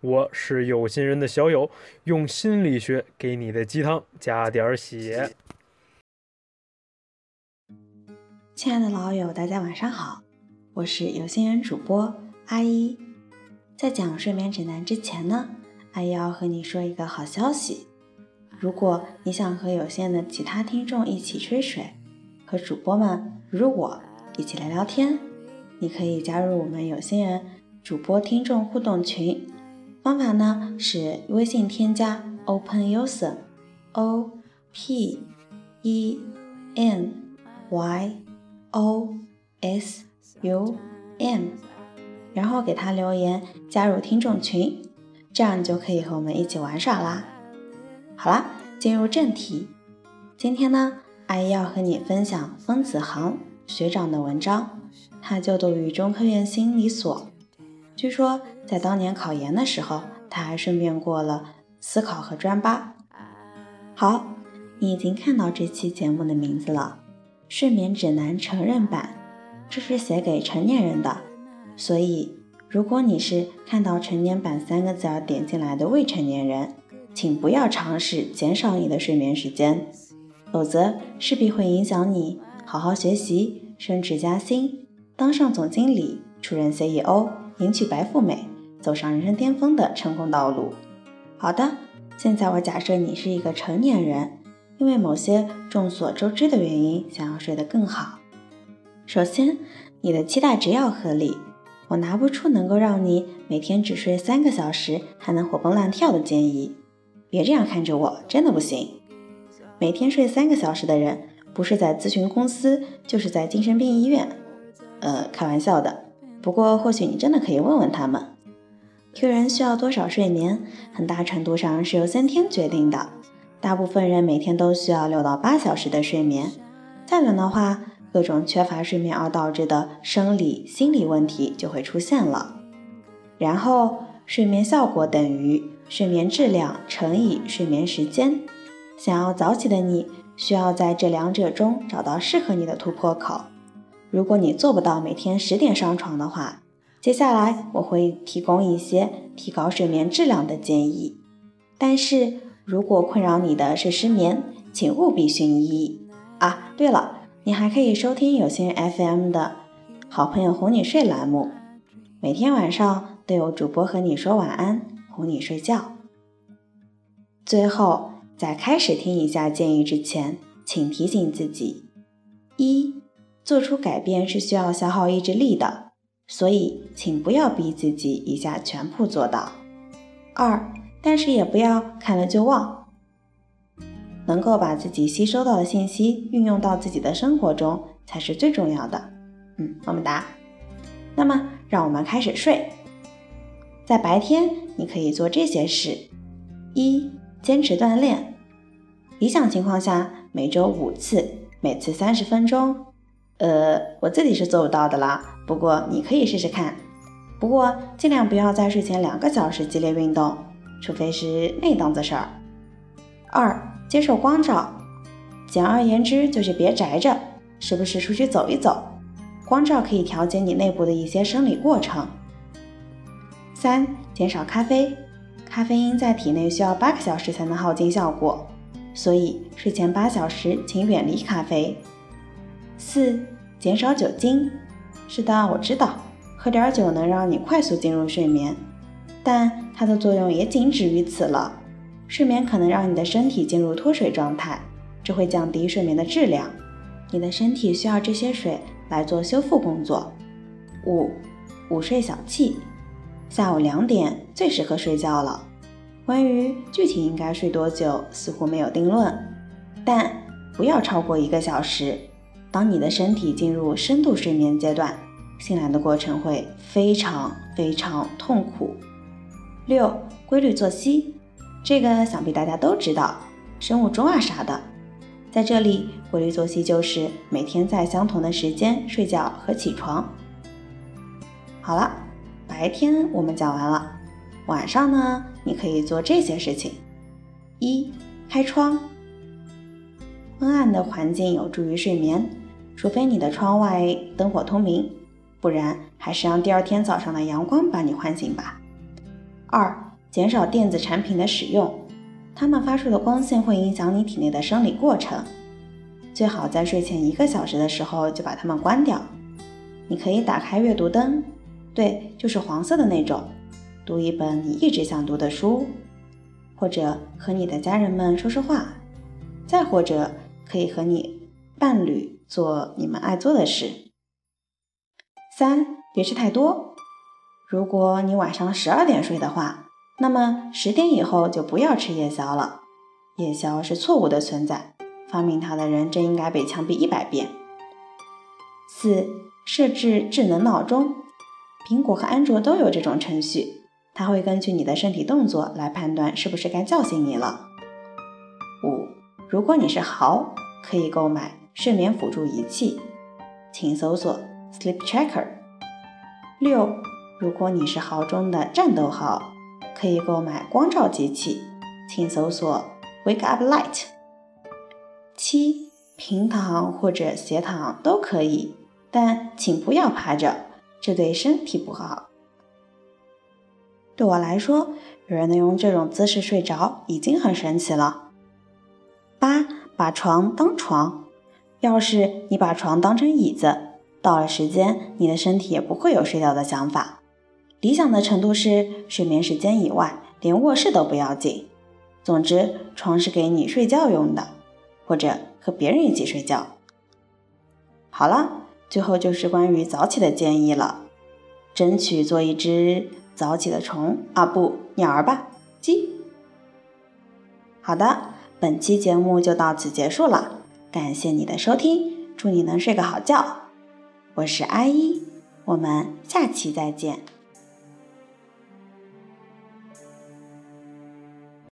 我是有心人的小友，用心理学给你的鸡汤加点血。亲爱的老友，大家晚上好，我是有心人主播阿一。在讲睡眠指南之前呢，阿一要和你说一个好消息。如果你想和有限的其他听众一起吹水，和主播们如我一起聊聊天，你可以加入我们有心人主播听众互动群。方法呢是微信添加 open user o p e n y o s u m，然后给他留言加入听众群，这样就可以和我们一起玩耍啦。好啦，进入正题，今天呢，阿姨要和你分享丰子航学长的文章，他就读于中科院心理所。据说在当年考研的时候，他还顺便过了司考和专八。好，你已经看到这期节目的名字了，《睡眠指南成人版》，这是写给成年人的。所以，如果你是看到“成年版”三个字而点进来的未成年人，请不要尝试减少你的睡眠时间，否则势必会影响你好好学习、升职加薪、当上总经理、出任 CEO。迎娶白富美，走上人生巅峰的成功道路。好的，现在我假设你是一个成年人，因为某些众所周知的原因，想要睡得更好。首先，你的期待值要合理。我拿不出能够让你每天只睡三个小时还能活蹦乱跳的建议。别这样看着我，真的不行。每天睡三个小时的人，不是在咨询公司，就是在精神病医院。呃，开玩笑的。不过，或许你真的可以问问他们，Q 人需要多少睡眠，很大程度上是由先天决定的。大部分人每天都需要六到八小时的睡眠，再短的话，各种缺乏睡眠而导致的生理、心理问题就会出现了。然后，睡眠效果等于睡眠质量乘以睡眠时间。想要早起的你，需要在这两者中找到适合你的突破口。如果你做不到每天十点上床的话，接下来我会提供一些提高睡眠质量的建议。但是如果困扰你的是失眠，请务必寻医啊！对了，你还可以收听有心人 FM 的好朋友哄你睡栏目，每天晚上都有主播和你说晚安，哄你睡觉。最后，在开始听以下建议之前，请提醒自己：一。做出改变是需要消耗意志力的，所以请不要逼自己一下全部做到。二，但是也不要看了就忘，能够把自己吸收到的信息运用到自己的生活中才是最重要的。嗯，么么哒。那么，让我们开始睡。在白天，你可以做这些事：一，坚持锻炼，理想情况下每周五次，每次三十分钟。呃，我自己是做不到的啦，不过你可以试试看。不过尽量不要在睡前两个小时激烈运动，除非是那档子事儿。二，接受光照，简而言之就是别宅着，时不时出去走一走。光照可以调节你内部的一些生理过程。三，减少咖啡，咖啡因在体内需要八个小时才能耗尽效果，所以睡前八小时请远离咖啡。四、减少酒精。是的，我知道，喝点酒能让你快速进入睡眠，但它的作用也仅止于此了。睡眠可能让你的身体进入脱水状态，这会降低睡眠的质量。你的身体需要这些水来做修复工作。五、午睡小憩。下午两点最适合睡觉了。关于具体应该睡多久，似乎没有定论，但不要超过一个小时。当你的身体进入深度睡眠阶段，醒来的过程会非常非常痛苦。六、规律作息，这个想必大家都知道，生物钟啊啥的。在这里，规律作息就是每天在相同的时间睡觉和起床。好了，白天我们讲完了，晚上呢，你可以做这些事情：一、开窗。昏暗的环境有助于睡眠，除非你的窗外灯火通明，不然还是让第二天早上的阳光把你唤醒吧。二、减少电子产品的使用，它们发出的光线会影响你体内的生理过程，最好在睡前一个小时的时候就把它们关掉。你可以打开阅读灯。对，就是黄色的那种。读一本你一直想读的书，或者和你的家人们说说话，再或者可以和你伴侣做你们爱做的事。三，别吃太多。如果你晚上十二点睡的话，那么十点以后就不要吃夜宵了。夜宵是错误的存在，发明它的人真应该被枪毙一百遍。四，设置智能闹钟。苹果和安卓都有这种程序，它会根据你的身体动作来判断是不是该叫醒你了。五，如果你是豪，可以购买睡眠辅助仪器，请搜索 Sleep Tracker。六，如果你是豪中的战斗豪，可以购买光照机器，请搜索 Wake Up Light。七，平躺或者斜躺都可以，但请不要趴着。这对身体不好。对我来说，有人能用这种姿势睡着已经很神奇了。八，把床当床。要是你把床当成椅子，到了时间，你的身体也不会有睡觉的想法。理想的程度是睡眠时间以外，连卧室都不要紧。总之，床是给你睡觉用的，或者和别人一起睡觉。好了。最后就是关于早起的建议了，争取做一只早起的虫啊，不，鸟儿吧，鸡。好的，本期节目就到此结束了，感谢你的收听，祝你能睡个好觉。我是阿一，我们下期再见。